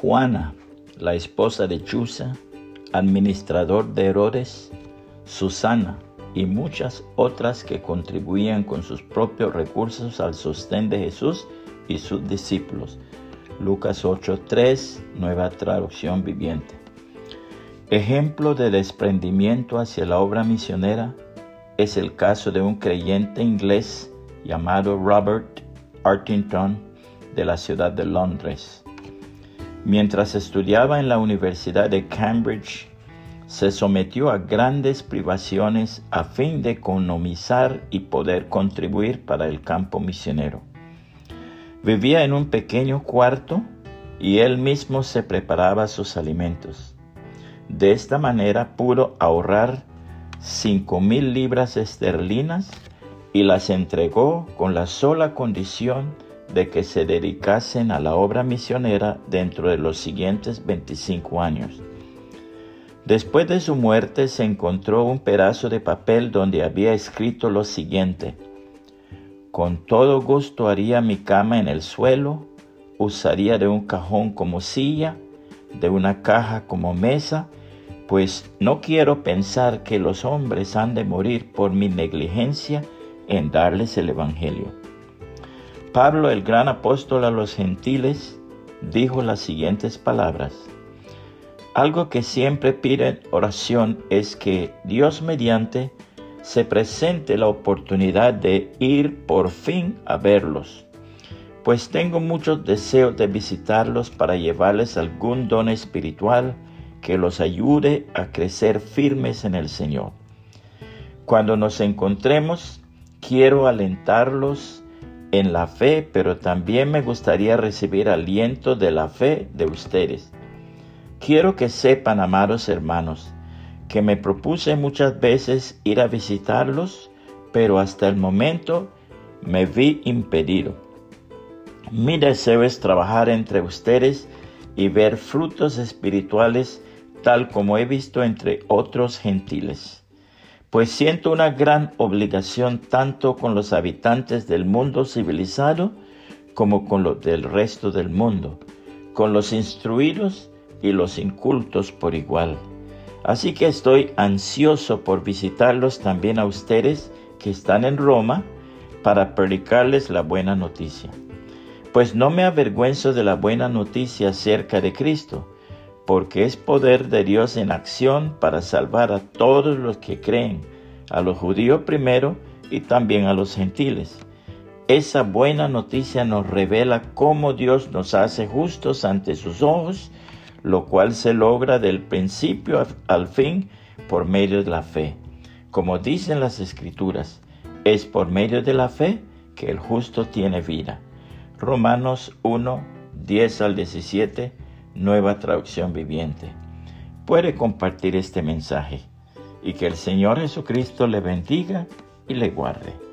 Juana, la esposa de Chusa, administrador de Herodes, Susana y muchas otras que contribuían con sus propios recursos al sostén de Jesús y sus discípulos. Lucas 8:3, nueva traducción viviente. Ejemplo de desprendimiento hacia la obra misionera es el caso de un creyente inglés llamado Robert Artington de la ciudad de Londres. Mientras estudiaba en la Universidad de Cambridge, se sometió a grandes privaciones a fin de economizar y poder contribuir para el campo misionero. Vivía en un pequeño cuarto y él mismo se preparaba sus alimentos. De esta manera pudo ahorrar cinco mil libras esterlinas y las entregó con la sola condición de que se dedicasen a la obra misionera dentro de los siguientes 25 años. Después de su muerte se encontró un pedazo de papel donde había escrito lo siguiente, con todo gusto haría mi cama en el suelo, usaría de un cajón como silla, de una caja como mesa, pues no quiero pensar que los hombres han de morir por mi negligencia en darles el Evangelio. Pablo, el gran apóstol a los gentiles, dijo las siguientes palabras. Algo que siempre pide en oración es que Dios mediante se presente la oportunidad de ir por fin a verlos, pues tengo muchos deseos de visitarlos para llevarles algún don espiritual que los ayude a crecer firmes en el Señor. Cuando nos encontremos, quiero alentarlos en la fe, pero también me gustaría recibir aliento de la fe de ustedes. Quiero que sepan, amados hermanos, que me propuse muchas veces ir a visitarlos, pero hasta el momento me vi impedido. Mi deseo es trabajar entre ustedes y ver frutos espirituales tal como he visto entre otros gentiles pues siento una gran obligación tanto con los habitantes del mundo civilizado como con los del resto del mundo, con los instruidos y los incultos por igual. Así que estoy ansioso por visitarlos también a ustedes que están en Roma para predicarles la buena noticia. Pues no me avergüenzo de la buena noticia acerca de Cristo, porque es poder de Dios en acción para salvar a todos los que creen, a los judíos primero y también a los gentiles. Esa buena noticia nos revela cómo Dios nos hace justos ante sus ojos, lo cual se logra del principio al fin por medio de la fe. Como dicen las escrituras, es por medio de la fe que el justo tiene vida. Romanos 1, 10 al 17 nueva traducción viviente. Puede compartir este mensaje y que el Señor Jesucristo le bendiga y le guarde.